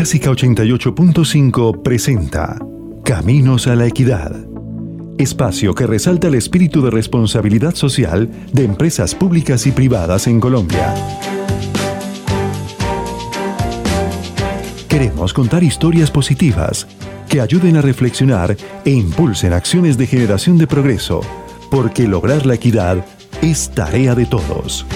Clásica 88.5 presenta Caminos a la Equidad. Espacio que resalta el espíritu de responsabilidad social de empresas públicas y privadas en Colombia. Queremos contar historias positivas que ayuden a reflexionar e impulsen acciones de generación de progreso, porque lograr la equidad es tarea de todos.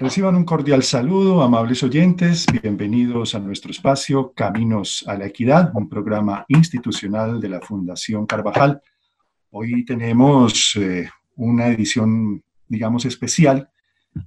Reciban un cordial saludo, amables oyentes. Bienvenidos a nuestro espacio Caminos a la Equidad, un programa institucional de la Fundación Carvajal. Hoy tenemos eh, una edición, digamos, especial.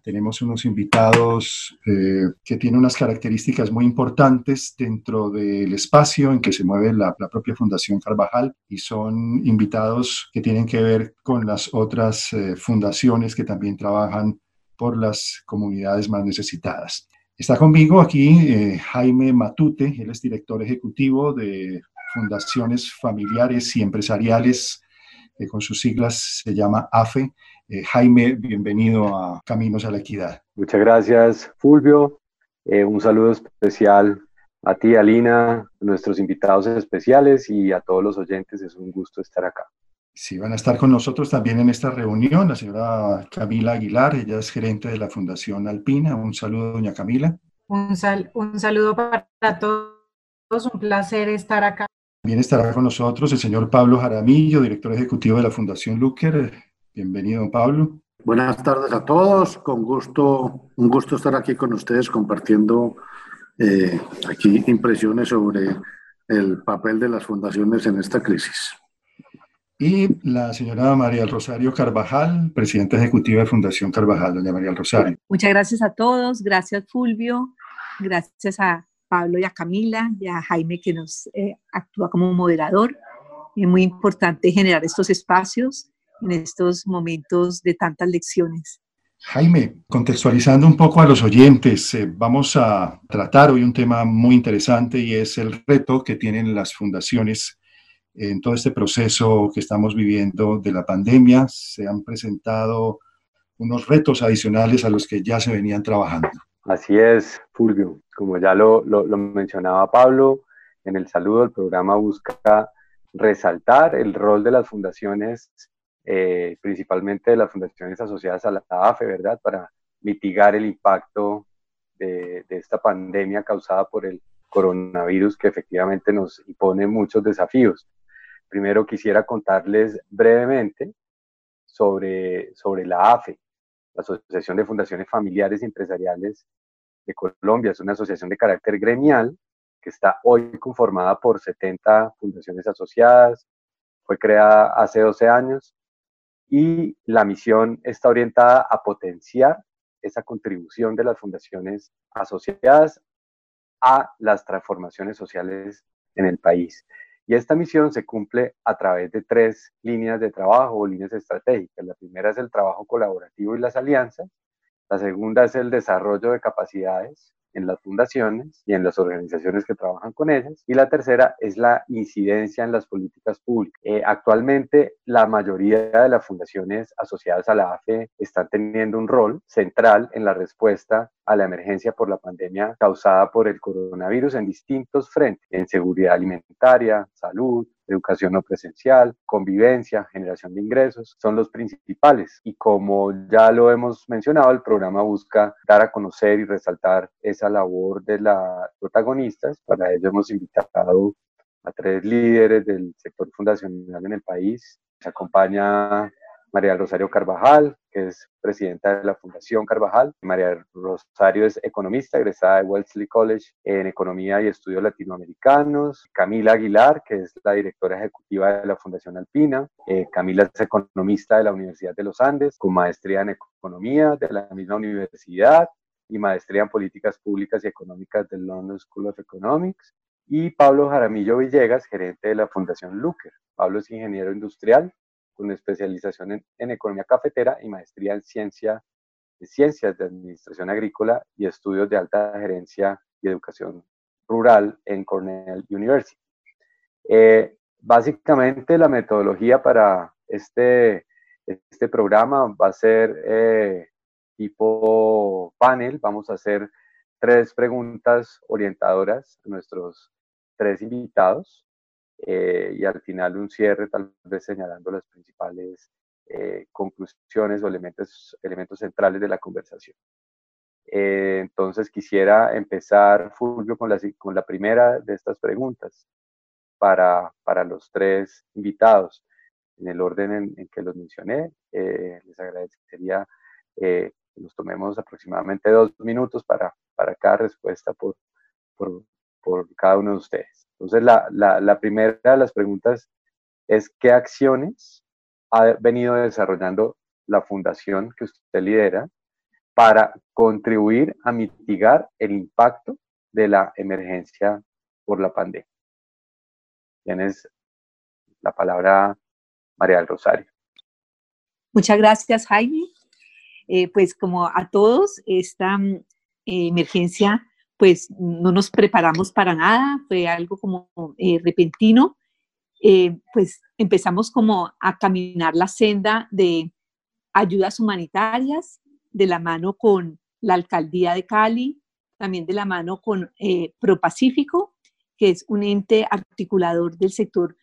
Tenemos unos invitados eh, que tienen unas características muy importantes dentro del espacio en que se mueve la, propia Fundación Carvajal y son invitados que tienen que ver con las otras eh, fundaciones que también trabajan por las comunidades más necesitadas. Está conmigo aquí eh, Jaime Matute, él es director ejecutivo de Fundaciones Familiares y Empresariales, que con sus siglas se llama AFE. Eh, Jaime, bienvenido a Caminos a la Equidad. Muchas gracias, Fulvio. Eh, un saludo especial a ti, Alina, nuestros invitados especiales y a todos los oyentes. Es un gusto estar acá. Sí, van a estar con nosotros también en esta reunión la señora Camila Aguilar, ella es gerente de la Fundación Alpina. Un saludo, doña Camila. Un, un saludo para todos, un placer estar acá. También estará con nosotros el señor Pablo Jaramillo, director ejecutivo de la Fundación Luker. Bienvenido, Pablo. Buenas tardes a todos, con gusto, un gusto estar aquí con ustedes compartiendo eh, aquí impresiones sobre el papel de las fundaciones en esta crisis y la señora María Rosario Carvajal, presidenta ejecutiva de Fundación Carvajal, doña María Rosario. Muchas gracias a todos, gracias Fulvio, gracias a Pablo y a Camila y a Jaime que nos eh, actúa como moderador. Es muy importante generar estos espacios en estos momentos de tantas lecciones. Jaime, contextualizando un poco a los oyentes, eh, vamos a tratar hoy un tema muy interesante y es el reto que tienen las fundaciones en todo este proceso que estamos viviendo de la pandemia. Se han presentado unos retos adicionales a los que ya se venían trabajando. Así es, Fulvio. Como ya lo, mencionaba Pablo, en el saludo el programa busca resaltar el rol de las fundaciones, eh, principalmente de las fundaciones asociadas a la AFE, ¿verdad? Para mitigar el impacto de esta pandemia causada por el coronavirus que efectivamente nos impone muchos desafíos. Primero quisiera contarles brevemente sobre, sobre la AFE, la Asociación de Fundaciones Familiares y Empresariales de Colombia. Es una asociación de carácter gremial que está hoy conformada por 70 fundaciones asociadas. Fue creada hace 12 años y la misión está orientada a potenciar esa contribución de las fundaciones asociadas a las transformaciones sociales en el país. Y esta misión se cumple a través de tres líneas de trabajo o líneas estratégicas. La primera es el trabajo colaborativo y las alianzas. La segunda es el desarrollo de capacidades en las fundaciones y en las organizaciones que trabajan con ellas. Y la tercera es la incidencia en las políticas públicas. Eh, actualmente, la mayoría de las fundaciones asociadas a la AFE están teniendo un rol central en la respuesta a la emergencia por la pandemia causada por el coronavirus en distintos frentes, en seguridad alimentaria, salud, educación no presencial, convivencia, generación de ingresos, son los principales. Y como ya lo hemos mencionado, el programa busca dar a conocer y resaltar esa labor de las protagonistas. Para ello hemos invitado a tres líderes del sector fundacional en el país. Se acompaña María Rosario Carvajal, que es presidenta de la Fundación Carvajal. María Rosario es economista, egresada de Wellesley College en Economía y Estudios Latinoamericanos. Camila Aguilar, que es la directora ejecutiva de la Fundación Alpina. Eh, Camila es economista de la Universidad de los Andes, con maestría en Economía de la misma universidad y maestría en Políticas Públicas y Económicas del London School of Economics. Y Pablo Jaramillo Villegas, gerente de la Fundación Luker. Pablo es ingeniero industrial con especialización en, economía cafetera y maestría en ciencia, ciencias de administración agrícola y estudios de alta gerencia y educación rural en Cornell University. Eh, básicamente la metodología para este, este programa va a ser eh, tipo panel, vamos a hacer tres preguntas orientadoras a nuestros tres invitados eh, y al final un cierre tal vez señalando las principales eh, conclusiones o elementos, elementos centrales de la conversación. Eh, entonces quisiera empezar, Fulvio, con la, con la primera de estas preguntas para, para los tres invitados. En el orden en, que los mencioné, les agradecería que nos tomemos aproximadamente dos minutos para, para cada respuesta por, por, por cada uno de ustedes. Entonces, la, primera de las preguntas es qué acciones ha venido desarrollando la fundación que usted lidera para contribuir a mitigar el impacto de la emergencia por la pandemia. Tienes la palabra María del Rosario. Muchas gracias, Jaime. Eh, pues como a todos, esta mm, emergencia pues no nos preparamos para nada, fue algo como eh, repentino. Eh, pues empezamos como a caminar la senda de ayudas humanitarias, de la mano con la alcaldía de Cali, también de la mano con eh, ProPacífico, que es un ente articulador del sector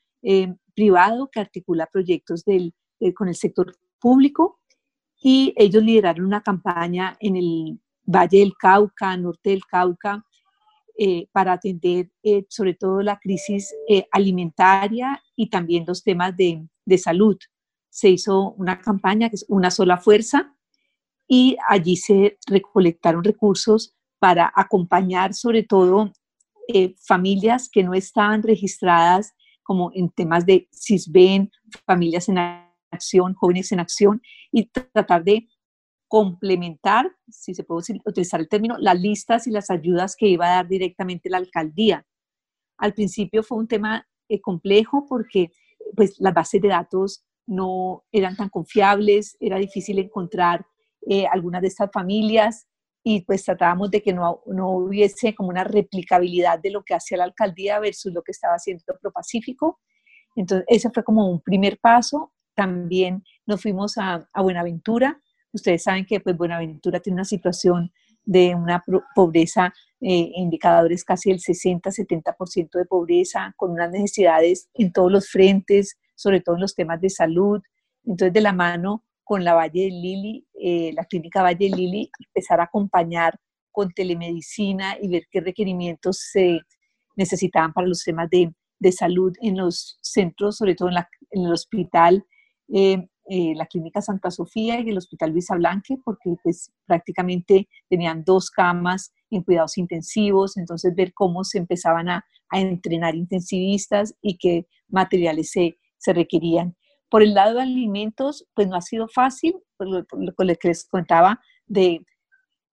privado que articula proyectos del, con el sector público. Y ellos lideraron una campaña en el Valle del Cauca, norte del Cauca, eh, para atender eh, sobre todo la crisis eh, alimentaria y también los temas de, de, salud. Se hizo una campaña que es Una sola fuerza y allí se recolectaron recursos para acompañar sobre todo familias que no estaban registradas como en temas de CISBEN, familias en acción, jóvenes en acción y tratar de complementar, si se puede utilizar el término, las listas y las ayudas que iba a dar directamente la alcaldía. Al principio fue un tema eh, complejo porque pues, las bases de datos no eran tan confiables, era difícil encontrar eh, algunas de estas familias y pues tratábamos de que no, no, hubiese como una replicabilidad de lo que hacía la alcaldía versus lo que estaba haciendo ProPacífico. Entonces, ese fue como un primer paso. También nos fuimos a, a Buenaventura, Ustedes saben que pues, Buenaventura tiene una situación de una pobreza, eh, indicadores casi el 60-70% de pobreza, con unas necesidades en todos los frentes, sobre todo en los temas de salud. Entonces, de la mano con la Valle de Lili, eh, la clínica Valle de Lili, empezar a acompañar con telemedicina y ver qué requerimientos se necesitaban para los temas de, de salud en los centros, sobre todo en, la, en el hospital eh, eh, la Clínica Santa Sofía y el Hospital Blanque, porque pues prácticamente tenían dos camas en cuidados intensivos, entonces ver cómo se empezaban a, entrenar intensivistas y qué materiales se, se, requerían. Por el lado de alimentos, pues no ha sido fácil, por lo, que les contaba, de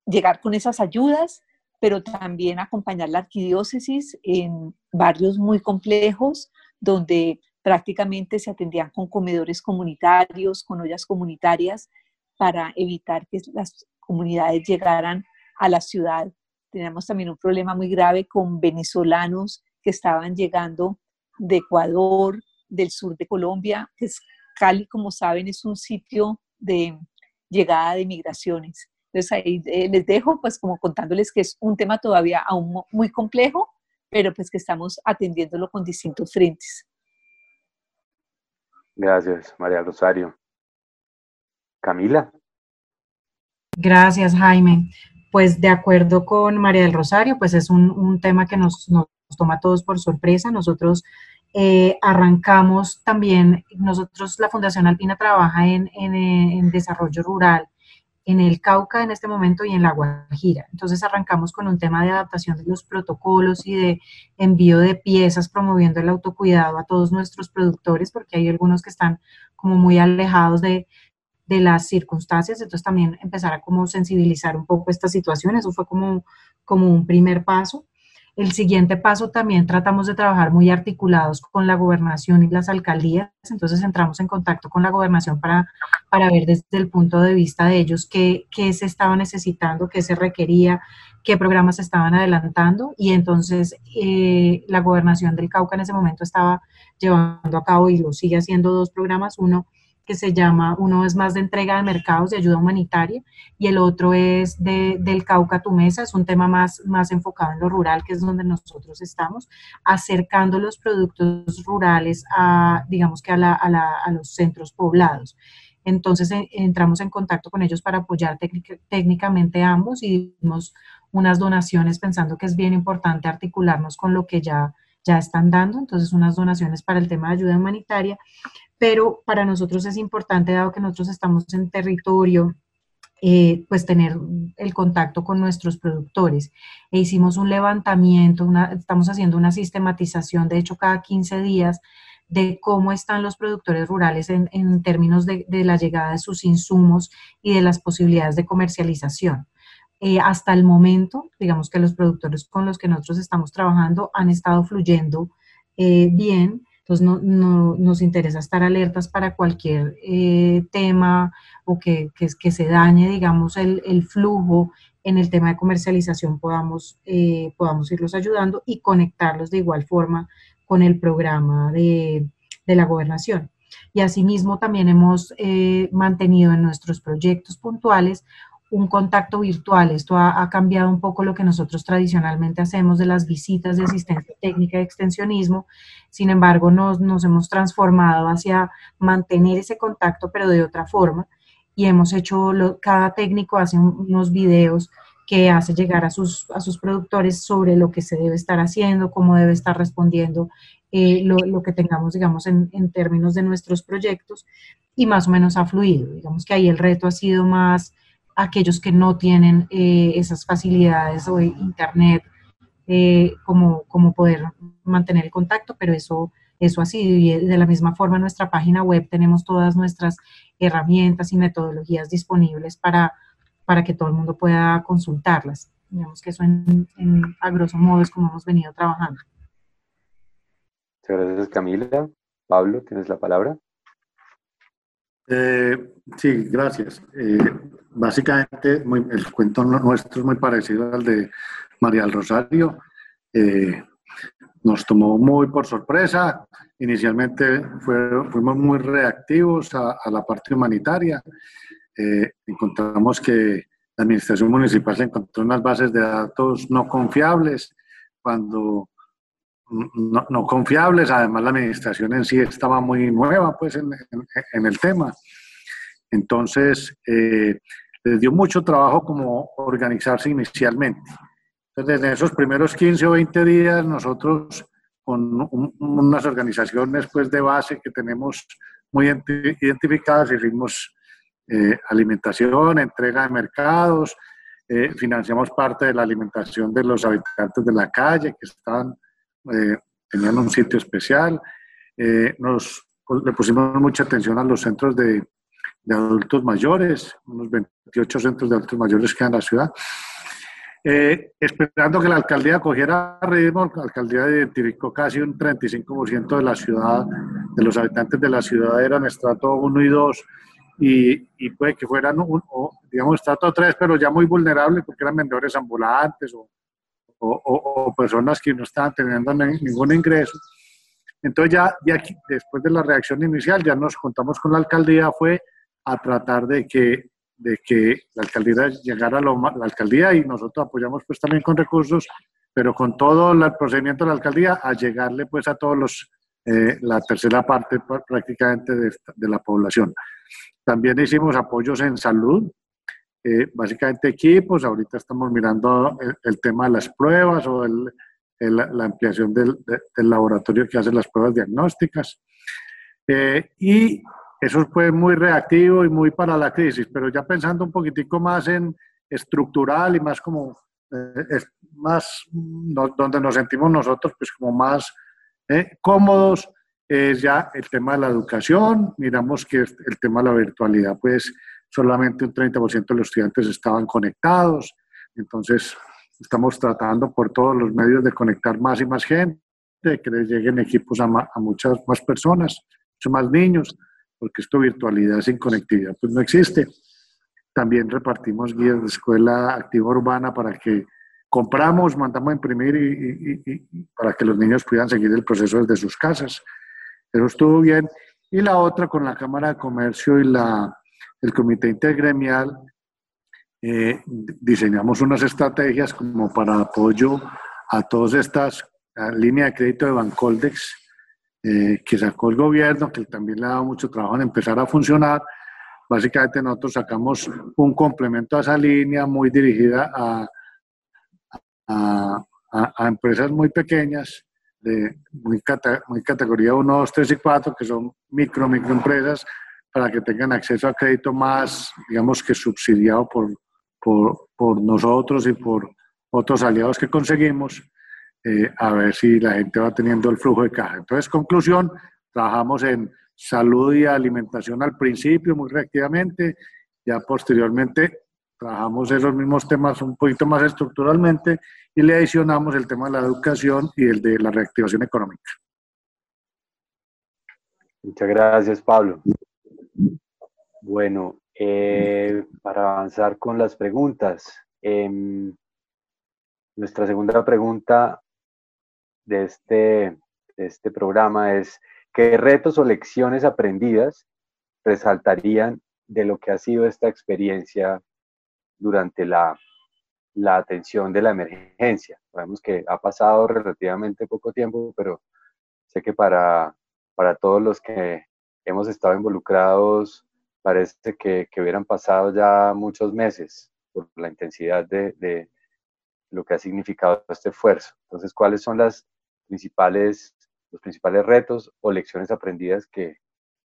llegar con esas ayudas, pero también acompañar la arquidiócesis en barrios muy complejos, donde prácticamente se atendían con comedores comunitarios, con ollas comunitarias, para evitar que las comunidades llegaran a la ciudad. Teníamos también un problema muy grave con venezolanos que estaban llegando de Ecuador, del sur de Colombia, que es Cali, como saben, es un sitio de llegada de migraciones. Entonces ahí eh, les dejo pues como contándoles que es un tema todavía aún muy complejo, pero pues que estamos atendiéndolo con distintos frentes. Gracias, María Rosario. Camila. Gracias, Jaime. Pues de acuerdo con María del Rosario, pues es un, tema que nos, toma a todos por sorpresa. Nosotros eh, arrancamos también, nosotros, la Fundación Alpina trabaja en, en desarrollo rural en el Cauca en este momento y en la Guajira. Entonces arrancamos con un tema de adaptación de los protocolos y de envío de piezas promoviendo el autocuidado a todos nuestros productores, porque hay algunos que están como muy alejados de, de las circunstancias, entonces también empezar a como sensibilizar un poco esta situación, eso fue como, como un primer paso. El siguiente paso también tratamos de trabajar muy articulados con la gobernación y las alcaldías, entonces entramos en contacto con la gobernación para, para ver desde el punto de vista de ellos qué, qué se estaba necesitando, qué se requería, qué programas se estaban adelantando. Y entonces eh, la gobernación del Cauca en ese momento estaba llevando a cabo y lo sigue haciendo dos programas, uno que se llama, uno es más de entrega de mercados, de ayuda humanitaria, y el otro es de, del Cauca a tu mesa, es un tema más, más enfocado en lo rural, que es donde nosotros estamos, acercando los productos rurales a, digamos que a, la, a, la, a los centros poblados. Entonces entramos en contacto con ellos para apoyar técnicamente ambos y dimos unas donaciones pensando que es bien importante articularnos con lo que ya, ya están dando, entonces unas donaciones para el tema de ayuda humanitaria, pero para nosotros es importante, dado que nosotros estamos en territorio, eh, pues tener el contacto con nuestros productores. E hicimos un levantamiento, estamos haciendo una sistematización, de hecho cada 15 días, de cómo están los productores rurales en, términos de, de, la llegada de sus insumos y de las posibilidades de comercialización. Eh, hasta el momento, digamos que los productores con los que nosotros estamos trabajando han estado fluyendo eh, bien, entonces no, no, nos interesa estar alertas para cualquier eh, tema o que, que, se dañe, digamos, el, flujo en el tema de comercialización, podamos, podamos irlos ayudando y conectarlos de igual forma con el programa de, de la gobernación. Y asimismo también hemos mantenido en nuestros proyectos puntuales un contacto virtual. Esto ha, cambiado un poco lo que nosotros tradicionalmente hacemos de las visitas de asistencia técnica y extensionismo. Sin embargo, nos, nos hemos transformado hacia mantener ese contacto, pero de otra forma. Y hemos hecho, cada técnico hace unos videos que hace llegar a sus, a sus productores sobre lo que se debe estar haciendo, cómo debe estar respondiendo eh, lo, lo, que tengamos, digamos, en, en, términos de nuestros proyectos y más o menos ha fluido. Digamos que ahí el reto ha sido más aquellos que no tienen eh, esas facilidades o internet, eh, como, como poder mantener el contacto, pero eso, eso ha sido. Y de la misma forma, en nuestra página web tenemos todas nuestras herramientas y metodologías disponibles para, para que todo el mundo pueda consultarlas. Digamos que eso en, en, a grosso modo es como hemos venido trabajando. Muchas gracias, Camila. Pablo, tienes la palabra. Eh, sí, gracias. Eh, básicamente, el cuento nuestro es muy parecido al de María del Rosario. Eh, nos tomó muy por sorpresa. Inicialmente fuimos muy reactivos a, la parte humanitaria. Eh, encontramos que la administración municipal se encontró unas bases de datos no confiables cuando no, confiables, además la administración en sí estaba muy nueva pues en el tema. Entonces, eh, les dio mucho trabajo como organizarse inicialmente. Entonces, en esos primeros 15 o 20 días, nosotros con un, unas organizaciones pues, de base que tenemos muy identificadas, hicimos eh, alimentación, entrega de mercados, eh, financiamos parte de la alimentación de los habitantes de la calle que estaban eh, tenían un sitio especial. Eh, nos, le pusimos mucha atención a los centros de, de, adultos mayores, unos 28 centros de adultos mayores que hay en la ciudad. Eh, esperando que la alcaldía cogiera ritmo, la alcaldía identificó casi un 35% de la ciudad, de los habitantes de la ciudad eran estrato 1 y 2, y, y puede que fueran, un, o, digamos, estrato 3, pero ya muy vulnerables porque eran vendedores ambulantes o, o, o, personas que no estaban teniendo ningún ingreso. Entonces ya, ya después de la reacción inicial, ya nos contamos con la alcaldía, fue a tratar de que, de que la alcaldía llegara a lo, la alcaldía y nosotros apoyamos pues también con recursos, pero con todo el procedimiento de la alcaldía a llegarle pues a todos los, eh, la tercera parte prácticamente de, de la población. También hicimos apoyos en salud, eh, básicamente equipos, ahorita estamos mirando el, el, tema de las pruebas o el, el, la ampliación del, de, del, laboratorio que hace las pruebas diagnósticas. Eh, y eso fue muy reactivo y muy para la crisis, pero ya pensando un poquitico más en estructural y más como, eh, es más no, donde nos sentimos nosotros pues como más eh, cómodos, es ya el tema de la educación, miramos que el tema de la virtualidad pues solamente un 30% de los estudiantes estaban conectados. Entonces, estamos tratando por todos los medios de conectar más y más gente, que les lleguen equipos a, a muchas más personas, muchos más niños, porque esto virtualidad sin conectividad pues no existe. También repartimos guías de escuela activa urbana para que compramos, mandamos a imprimir y, y, y, para que los niños puedan seguir el proceso desde sus casas. Eso estuvo bien y la otra con la Cámara de Comercio y la, el Comité Intergremial. Eh, diseñamos unas estrategias como para apoyo a todas estas líneas de crédito de Bancoldex eh, que sacó el gobierno, que también le ha dado mucho trabajo en empezar a funcionar. Básicamente nosotros sacamos un complemento a esa línea muy dirigida a, a, a empresas muy pequeñas de muy, muy categoría 1, 2, 3 y 4, que son micro, microempresas, para que tengan acceso a crédito más, digamos que subsidiado por, por, por nosotros y por otros aliados que conseguimos, eh, a ver si la gente va teniendo el flujo de caja. Entonces, conclusión, trabajamos en salud y alimentación al principio muy reactivamente, ya posteriormente trabajamos esos mismos temas un poquito más estructuralmente y le adicionamos el tema de la educación y el de la reactivación económica. Muchas gracias, Pablo. Bueno, eh, para avanzar con las preguntas, em, nuestra segunda pregunta de este, este programa es, ¿qué retos o lecciones aprendidas resaltarían de lo que ha sido esta experiencia durante la, la atención de la emergencia. Sabemos que ha pasado relativamente poco tiempo, pero sé que para, para todos los que hemos estado involucrados parece que, que hubieran pasado ya muchos meses por la intensidad de, de, lo que ha significado este esfuerzo. Entonces, ¿cuáles son las principales, los principales retos o lecciones aprendidas que,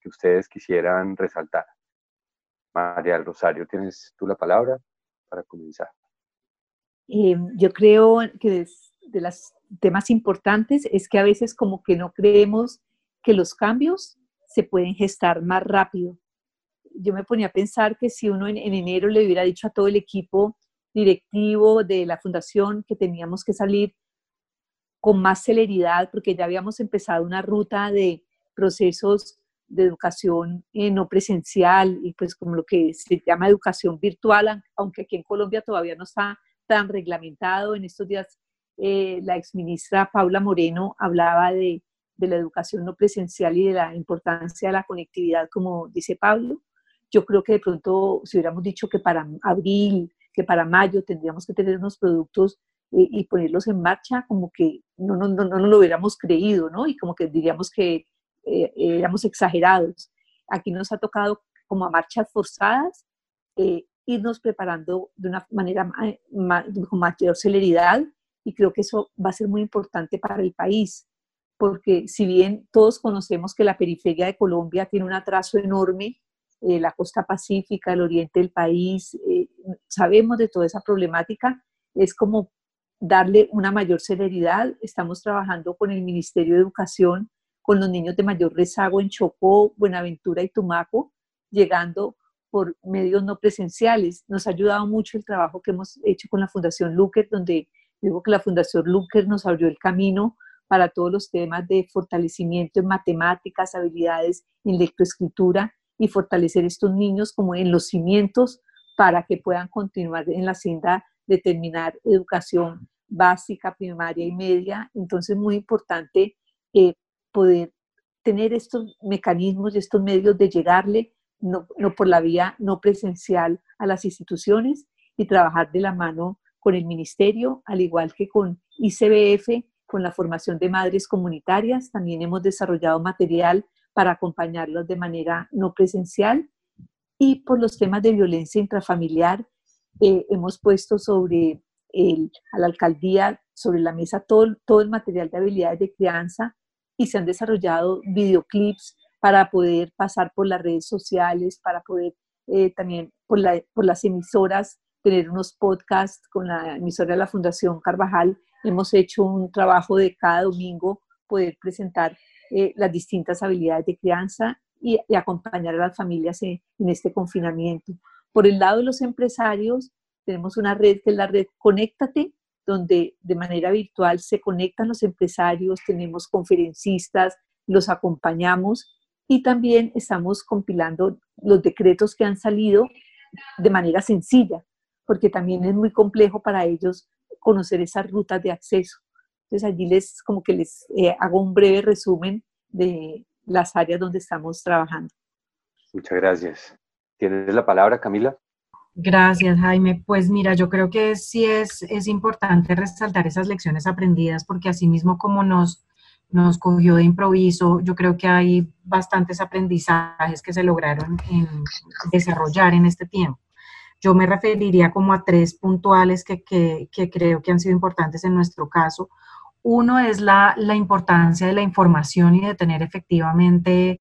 que ustedes quisieran resaltar? María del Rosario, tienes tú la palabra para comenzar? Eh, yo creo que de, los temas importantes es que a veces como que no creemos que los cambios se pueden gestar más rápido. Yo me ponía a pensar que si uno en, en enero le hubiera dicho a todo el equipo directivo de la fundación que teníamos que salir con más celeridad porque ya habíamos empezado una ruta de procesos de educación eh, no presencial y pues como lo que se llama educación virtual, aunque aquí en Colombia todavía no está tan reglamentado. En estos días eh, la exministra Paula Moreno hablaba de, de, la educación no presencial y de la importancia de la conectividad, como dice Pablo. Yo creo que de pronto, si hubiéramos dicho que para abril, que para mayo tendríamos que tener unos productos eh, y ponerlos en marcha, como que no, no, no, no lo hubiéramos creído, ¿no? Y como que diríamos que eh, éramos exagerados. Aquí nos ha tocado como a marchas forzadas eh, irnos preparando de una manera con mayor celeridad y creo que eso va a ser muy importante para el país, porque si bien todos conocemos que la periferia de Colombia tiene un atraso enorme, eh, la costa pacífica, el oriente del país, sabemos de toda esa problemática, es como darle una mayor celeridad. Estamos trabajando con el Ministerio de Educación con los niños de mayor rezago en Chocó, Buenaventura y Tumaco, llegando por medios no presenciales. Nos ha ayudado mucho el trabajo que hemos hecho con la Fundación Luker, donde digo que la Fundación Luker nos abrió el camino para todos los temas de fortalecimiento en matemáticas, habilidades en lectoescritura y fortalecer estos niños como en los cimientos para que puedan continuar en la senda de terminar educación básica, primaria y media. Entonces, muy importante eh, poder tener estos mecanismos y estos medios de llegarle, no, por la vía no presencial a las instituciones y trabajar de la mano con el ministerio, al igual que con ICBF, con la formación de madres comunitarias. También hemos desarrollado material para acompañarlos de manera no presencial. Y por los temas de violencia intrafamiliar, eh, hemos puesto sobre el, a la alcaldía, sobre la mesa, todo, todo el material de habilidades de crianza y se han desarrollado videoclips para poder pasar por las redes sociales, para poder eh, también por, la, por las emisoras tener unos podcasts con la emisora de la Fundación Carvajal. Hemos hecho un trabajo de cada domingo poder presentar eh, las distintas habilidades de crianza y, acompañar a las familias en, en, este confinamiento. Por el lado de los empresarios, tenemos una red que es la red Conéctate, donde de manera virtual se conectan los empresarios, tenemos conferencistas, los acompañamos y también estamos compilando los decretos que han salido de manera sencilla, porque también es muy complejo para ellos conocer esas rutas de acceso. Entonces allí les como que les eh, hago un breve resumen de, las áreas donde estamos trabajando. Muchas gracias. ¿Tienes la palabra, Camila? Gracias, Jaime. Pues mira, yo creo que sí es, es importante resaltar esas lecciones aprendidas porque asimismo como nos, nos cogió de improviso, yo creo que hay bastantes aprendizajes que se lograron desarrollar en este tiempo. Yo me referiría como a tres puntuales que, que, que creo que han sido importantes en nuestro caso. Uno es la, la importancia de la información y de tener efectivamente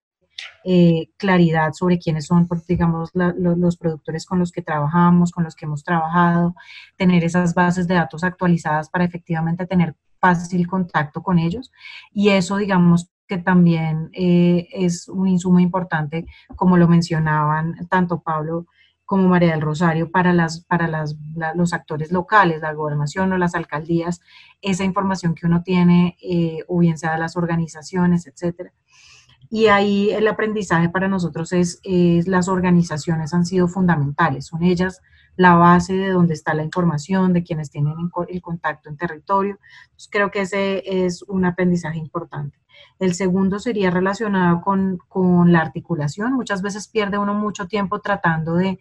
eh, claridad sobre quiénes son, digamos, los productores con los que trabajamos, con los que hemos trabajado, tener esas bases de datos actualizadas para efectivamente tener fácil contacto con ellos. Y eso, digamos, que también eh, es un insumo importante, como lo mencionaban tanto Pablo como María del Rosario, para, las, para los actores locales, la gobernación o las alcaldías, esa información que uno tiene, eh, o bien sea las organizaciones, etcétera y ahí el aprendizaje para nosotros es, las organizaciones han sido fundamentales, son ellas la base de donde está la información, de quienes tienen el contacto en territorio. creo que ese es un aprendizaje importante. El segundo sería relacionado con, con la articulación. Muchas veces pierde uno mucho tiempo tratando de,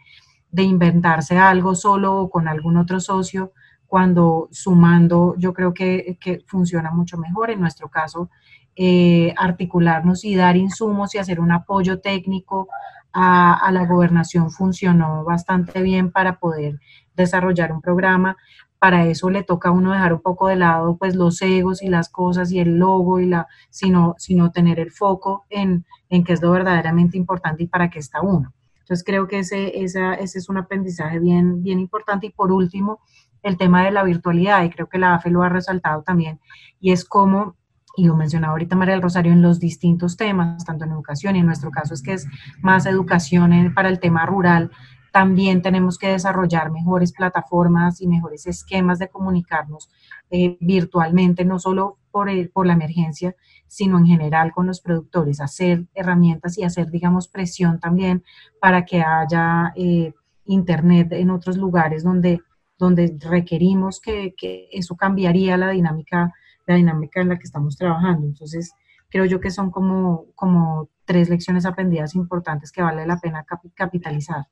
de inventarse algo solo o con algún otro socio, cuando sumando yo creo que, que funciona mucho mejor. En nuestro caso, eh, articularnos y dar insumos y hacer un apoyo técnico a, la gobernación funcionó bastante bien para poder desarrollar un programa. Para eso le toca a uno dejar un poco de lado pues los egos y las cosas y el logo y la, sino, sino tener el foco en, en qué es lo verdaderamente importante y para qué está uno. Entonces creo que ese, ese es un aprendizaje bien, bien importante. Y por último, el tema de la virtualidad, y creo que la AFE lo ha resaltado también, y es cómo y lo mencionaba ahorita María del Rosario, en los distintos temas, tanto en educación y en nuestro caso es que es más educación para el tema rural, también tenemos que desarrollar mejores plataformas y mejores esquemas de comunicarnos eh, virtualmente, no solo por, por la emergencia, sino en general con los productores, hacer herramientas y hacer, digamos, presión también para que haya eh, internet en otros lugares donde, donde requerimos que, que eso cambiaría la dinámica la dinámica en la que estamos trabajando. Entonces, creo yo que son como, como tres lecciones aprendidas importantes que vale la pena capitalizar.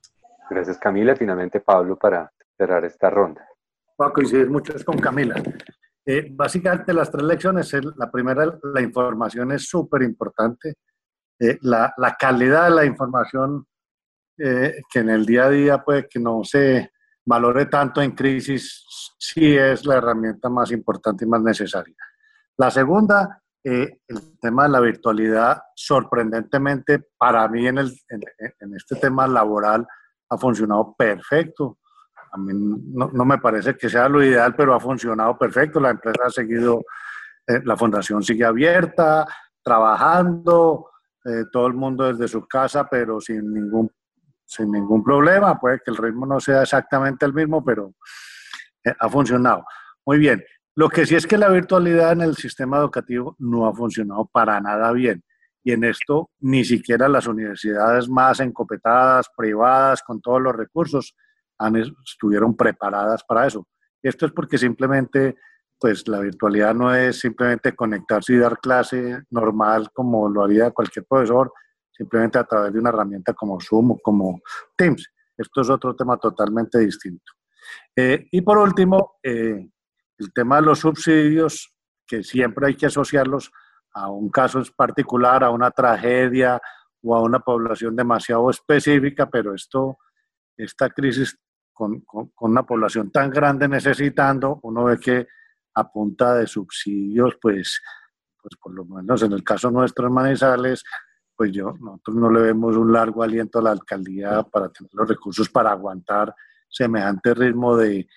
Gracias Camila. Finalmente Pablo para cerrar esta ronda. Voy a coincidir mucho con Camila. Eh, básicamente las tres lecciones, la primera, la información es súper importante. Eh, la, la, calidad de la información eh, que en el día a día puede que no se valore tanto en crisis, sí es la herramienta más importante y más necesaria. La segunda, eh, el tema de la virtualidad, sorprendentemente para mí en, el, en, este tema laboral ha funcionado perfecto. A mí no, no, me parece que sea lo ideal, pero ha funcionado perfecto. La empresa ha seguido, eh, la fundación sigue abierta, trabajando, eh, todo el mundo desde su casa, pero sin ningún sin ningún problema. Puede que el ritmo no sea exactamente el mismo, pero eh, ha funcionado. Muy bien. Lo que sí es que la virtualidad en el sistema educativo no ha funcionado para nada bien. Y en esto ni siquiera las universidades más encopetadas, privadas, con todos los recursos, estuvieron preparadas para eso. Esto es porque simplemente, pues la virtualidad no es simplemente conectarse y dar clase normal como lo haría cualquier profesor, simplemente a través de una herramienta como Zoom o como Teams. Esto es otro tema totalmente distinto. Eh, y por último, eh, el tema de los subsidios, que siempre hay que asociarlos a un caso particular, a una tragedia o a una población demasiado específica, pero esto, esta crisis con, una población tan grande necesitando, uno ve que a de subsidios, pues, pues por lo menos en el caso nuestro en Manizales, pues yo, nosotros no le vemos un largo aliento a la alcaldía para tener los recursos para aguantar semejante ritmo de,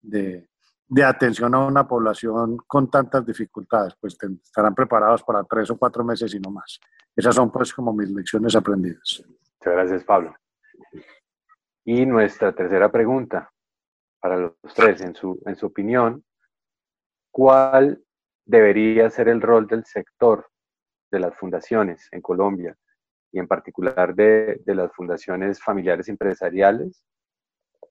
de, atención a una población con tantas dificultades, pues estarán preparados para tres o cuatro meses y no más. Esas son pues como mis lecciones aprendidas. Muchas gracias, Pablo. Y nuestra tercera pregunta para los tres, en su, en su opinión, ¿cuál debería ser el rol del sector de las fundaciones en Colombia y en particular de, de las fundaciones familiares empresariales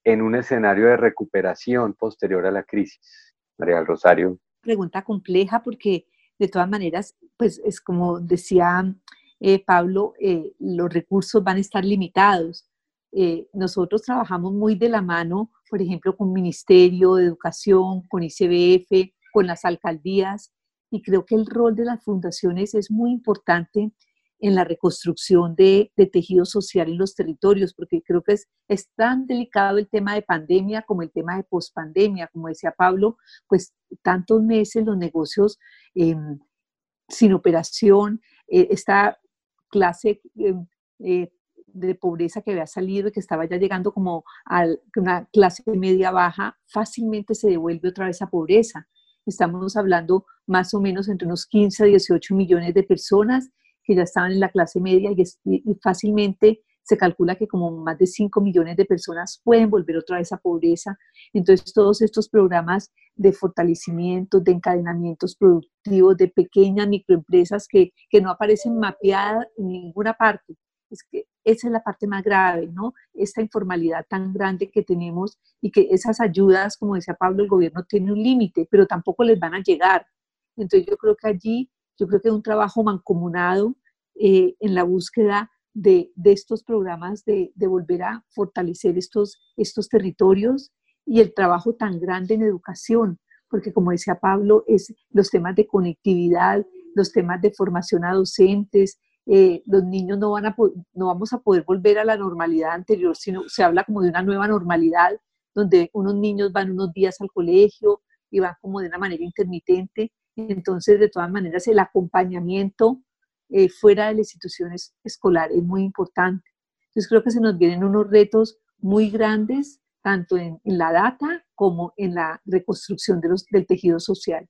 en un escenario de recuperación posterior a la crisis? María del Rosario. Pregunta compleja porque de todas maneras, pues es como decía eh, Pablo, eh, los recursos van a estar limitados. Eh, nosotros trabajamos muy de la mano, por ejemplo, con Ministerio de Educación, con ICBF, con las alcaldías, y creo que el rol de las fundaciones es muy importante en la reconstrucción de, tejido social en los territorios, porque creo que es, tan delicado el tema de pandemia como el tema de pospandemia. Como decía Pablo, pues tantos meses los negocios em, sin operación, eh, esta clase em, eh, de pobreza que había salido y que estaba ya llegando como a una clase media baja, fácilmente se devuelve otra vez a pobreza. Estamos hablando más o menos entre unos 15 a 18 millones de personas que ya estaban en la clase media y, fácilmente se calcula que como más de 5 millones de personas pueden volver otra vez a pobreza. Entonces, todos estos programas de fortalecimiento, de encadenamientos productivos, de pequeñas microempresas que, que no aparecen mapeadas en ninguna parte. Es que esa es la parte más grave, ¿no? Esta informalidad tan grande que tenemos y que esas ayudas, como decía Pablo, el gobierno tiene un límite, pero tampoco les van a llegar. Entonces, yo creo que allí yo creo que un trabajo mancomunado eh, en la búsqueda de, estos programas de, volver a fortalecer estos, estos territorios y el trabajo tan grande en educación, porque como decía Pablo, es los temas de conectividad, los temas de formación a docentes, eh, los niños no, van a, no vamos a poder volver a la normalidad anterior, sino se habla como de una nueva normalidad, donde unos niños van unos días al colegio y van como de una manera intermitente, entonces, de todas maneras, el acompañamiento eh, fuera de la institución escolar es muy importante. Entonces, creo que se nos vienen unos retos muy grandes, tanto en, la data como en la reconstrucción del tejido social.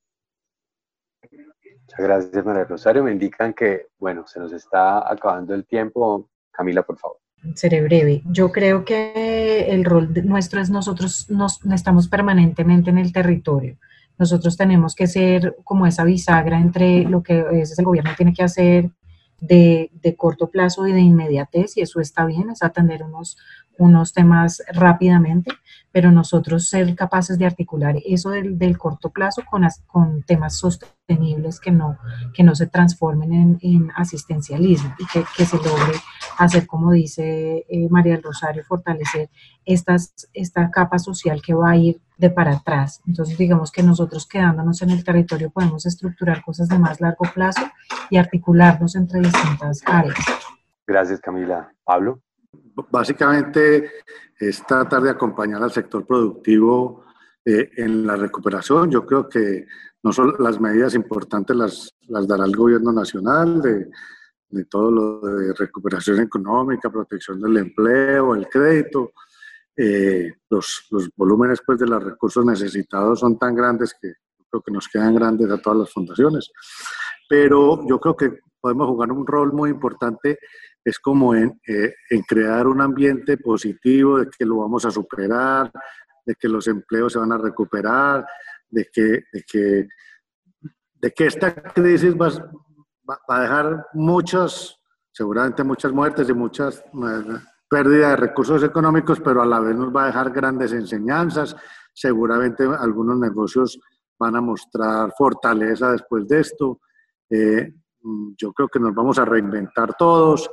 Muchas gracias, María Rosario. Me indican que, bueno, se nos está acabando el tiempo. Camila, por favor. Seré breve. Yo creo que el rol nuestro es nosotros nos, estamos permanentemente en el territorio. Nosotros tenemos que ser como esa bisagra entre lo que es el gobierno tiene que hacer de, de, corto plazo y de inmediatez, y eso está bien, es atender unos, unos temas rápidamente, pero nosotros ser capaces de articular eso del, del corto plazo con, con, temas sostenibles que no, que no se transformen en, en asistencialismo y que, que, se logre hacer, como dice eh, María del Rosario, fortalecer estas, esta capa social que va a ir de para atrás. Entonces, digamos que nosotros quedándonos en el territorio podemos estructurar cosas de más largo plazo y articularnos entre distintas áreas. Gracias, Camila. Pablo. Básicamente es tratar de acompañar al sector productivo eh, en la recuperación. Yo creo que no son las medidas importantes las, las dará el gobierno nacional de, de todo lo de recuperación económica, protección del empleo, el crédito. Eh, los, los, volúmenes pues, de los recursos necesitados son tan grandes que creo que nos quedan grandes a todas las fundaciones. Pero yo creo que podemos jugar un rol muy importante es como en, eh, en, crear un ambiente positivo de que lo vamos a superar, de que los empleos se van a recuperar, de que, de que, de que esta crisis va, va, a dejar muchas, seguramente muchas muertes y muchas eh, pérdidas de recursos económicos, pero a la vez nos va a dejar grandes enseñanzas. Seguramente algunos negocios van a mostrar fortaleza después de esto. Eh, yo creo que nos vamos a reinventar todos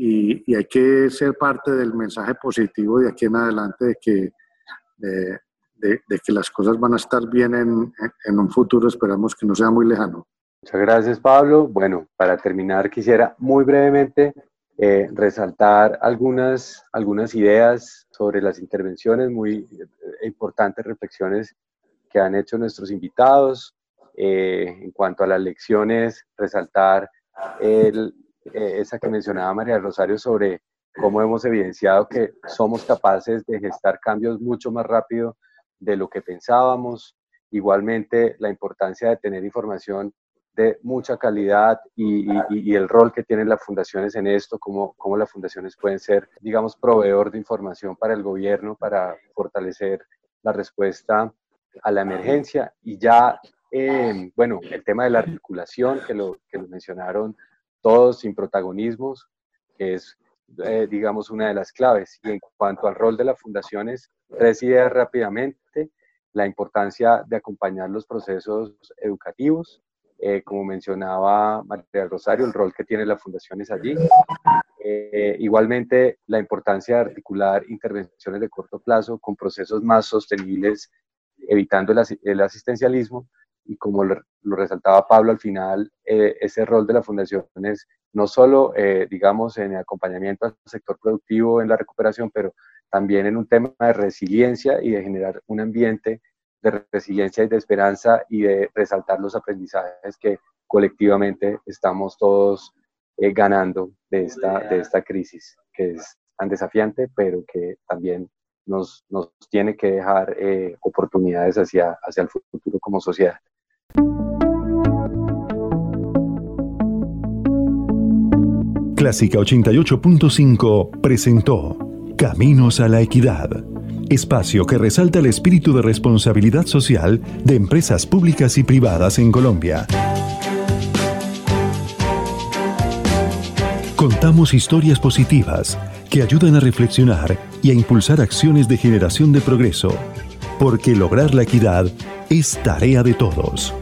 y, hay que ser parte del mensaje positivo de aquí en adelante de que, de, que las cosas van a estar bien en, en, un futuro, esperamos que no sea muy lejano. Muchas gracias, Pablo. Bueno, para terminar, quisiera muy brevemente eh, resaltar algunas, algunas ideas sobre las intervenciones, muy eh, importantes reflexiones que han hecho nuestros invitados. Eh, en cuanto a las lecciones, resaltar el, eh, esa que mencionaba María Rosario sobre cómo hemos evidenciado que somos capaces de gestar cambios mucho más rápido de lo que pensábamos. Igualmente, la importancia de tener información de mucha calidad y, el rol que tienen las fundaciones en esto, cómo, cómo, las fundaciones pueden ser, digamos, proveedor de información para el gobierno, para fortalecer la respuesta a la emergencia. Y ya, eh, bueno, el tema de la articulación, que lo, que lo mencionaron todos sin protagonismos, es, eh, digamos, una de las claves. Y en cuanto al rol de las fundaciones, tres ideas rápidamente. La importancia de acompañar los procesos educativos, eh, como mencionaba María Rosario, el rol que tiene la fundación es allí. Eh, igualmente, la importancia de articular intervenciones de corto plazo con procesos más sostenibles, evitando el, asistencialismo. Y como lo, resaltaba Pablo al final, eh, ese rol de la fundación es no solo, digamos, en el acompañamiento al sector productivo en la recuperación, pero también en un tema de resiliencia y de generar un ambiente de resiliencia y de esperanza y de resaltar los aprendizajes que colectivamente estamos todos eh, ganando de esta, de esta crisis, que es tan desafiante, pero que también nos, nos tiene que dejar eh, oportunidades hacia, hacia el futuro como sociedad. Clásica 88.5 presentó Caminos a la Equidad espacio que resalta el espíritu de responsabilidad social de empresas públicas y privadas en Colombia. Contamos historias positivas que ayudan a reflexionar y a impulsar acciones de generación de progreso, porque lograr la equidad es tarea de todos.